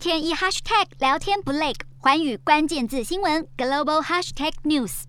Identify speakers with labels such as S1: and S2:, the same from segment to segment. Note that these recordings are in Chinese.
S1: 天一 hashtag 聊天不累，环宇关键字新闻 global hashtag news。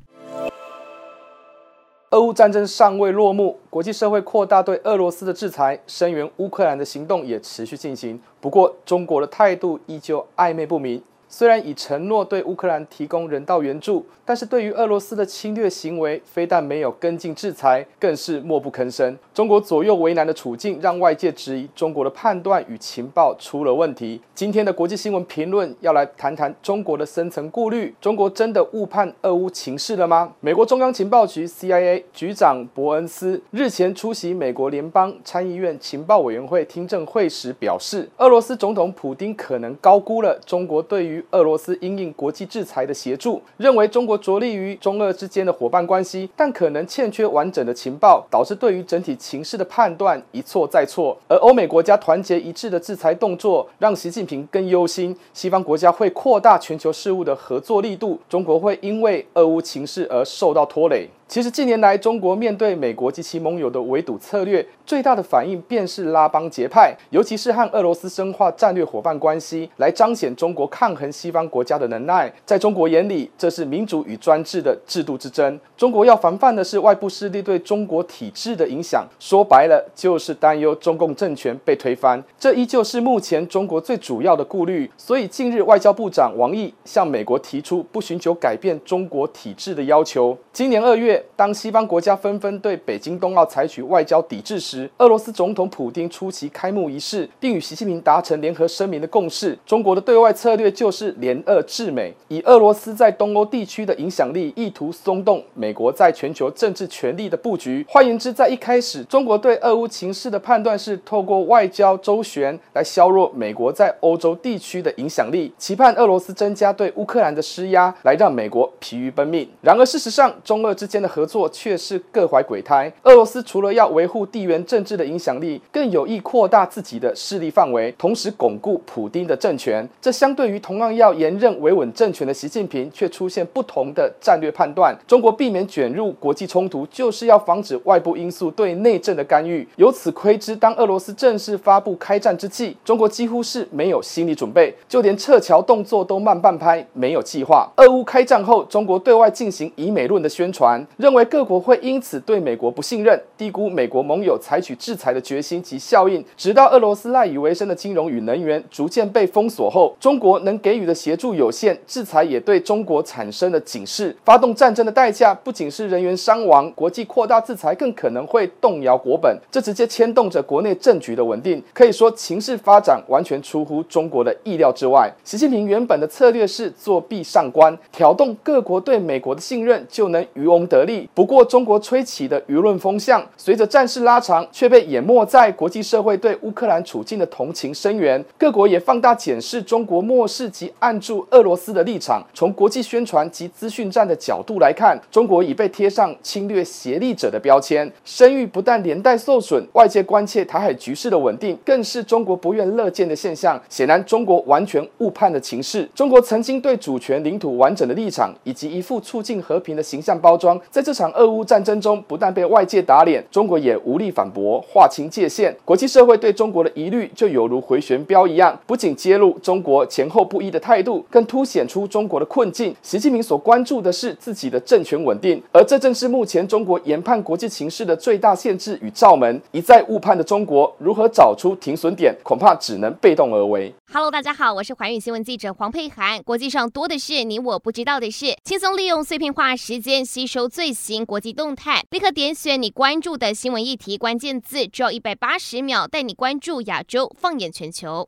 S2: 俄乌战争尚未落幕，国际社会扩大对俄罗斯的制裁，声援乌克兰的行动也持续进行。不过，中国的态度依旧暧昧不明。虽然已承诺对乌克兰提供人道援助，但是对于俄罗斯的侵略行为，非但没有跟进制裁，更是默不吭声。中国左右为难的处境，让外界质疑中国的判断与情报出了问题。今天的国际新闻评论要来谈谈中国的深层顾虑：中国真的误判俄乌情势了吗？美国中央情报局 CIA 局长伯恩斯日前出席美国联邦参议院情报委员会听证会时表示，俄罗斯总统普丁可能高估了中国对于俄罗斯因应国际制裁的协助，认为中国着力于中俄之间的伙伴关系，但可能欠缺完整的情报，导致对于整体情势的判断一错再错。而欧美国家团结一致的制裁动作，让习近平更忧心，西方国家会扩大全球事务的合作力度，中国会因为俄乌情势而受到拖累。其实近年来，中国面对美国及其盟友的围堵策略，最大的反应便是拉帮结派，尤其是和俄罗斯深化战略伙伴关系，来彰显中国抗衡西方国家的能耐。在中国眼里，这是民主与专制的制度之争。中国要防范的是外部势力对中国体制的影响，说白了就是担忧中共政权被推翻。这依旧是目前中国最主要的顾虑。所以近日，外交部长王毅向美国提出不寻求改变中国体制的要求。今年二月。当西方国家纷纷对北京冬奥采取外交抵制时，俄罗斯总统普京出席开幕仪式，并与习近平达成联合声明的共识。中国的对外策略就是是联俄制美，以俄罗斯在东欧地区的影响力，意图松动美国在全球政治权力的布局。换言之，在一开始，中国对俄乌情势的判断是透过外交周旋来削弱美国在欧洲地区的影响力，期盼俄罗斯增加对乌克兰的施压，来让美国疲于奔命。然而，事实上，中俄之间的合作却是各怀鬼胎。俄罗斯除了要维护地缘政治的影响力，更有意扩大自己的势力范围，同时巩固普丁的政权。这相对于同样要严任维稳政权的习近平，却出现不同的战略判断。中国避免卷入国际冲突，就是要防止外部因素对内政的干预。由此窥知，当俄罗斯正式发布开战之际，中国几乎是没有心理准备，就连撤侨动作都慢半拍，没有计划。俄乌开战后，中国对外进行以美论的宣传，认为各国会因此对美国不信任，低估美国盟友采取制裁的决心及效应。直到俄罗斯赖以为生的金融与能源逐渐被封锁后，中国能给给予的协助有限，制裁也对中国产生了警示。发动战争的代价不仅是人员伤亡，国际扩大制裁更可能会动摇国本，这直接牵动着国内政局的稳定。可以说，情势发展完全出乎中国的意料之外。习近平原本的策略是作壁上观，挑动各国对美国的信任，就能渔翁得利。不过，中国吹起的舆论风向，随着战事拉长，却被淹没在国际社会对乌克兰处境的同情声援。各国也放大检视中国漠视 及按住俄罗斯的立场。从国际宣传及资讯战的角度来看，中国已被贴上侵略协力者的标签，声誉不但连带受损。外界关切台海局势的稳定，更是中国不愿乐见的现象。显然，中国完全误判了情势。中国曾经对主权、领土完整的立场，以及一副促进和平的形象包装，在这场俄乌战争中，不但被外界打脸，中国也无力反驳，划清界限。国际社会对中国的疑虑就犹如回旋镖一样，不仅揭露中国前后不一的态度，更凸显出中国的困境。习近平所关注的是自己的政权稳定，而这正是目前中国研判国际形势的最大限制与罩门。一再误判的中国，如何找出停损点，恐怕只能被动而为。
S3: Hello，大家好，我是寰宇新闻记者黄佩涵。国际上多的是你我不知道的事，轻松利用碎片化时间吸收最新国际动态。立刻点选你关注的新闻议题关键字，只要一百八十秒，带你关注亚洲，放眼全球。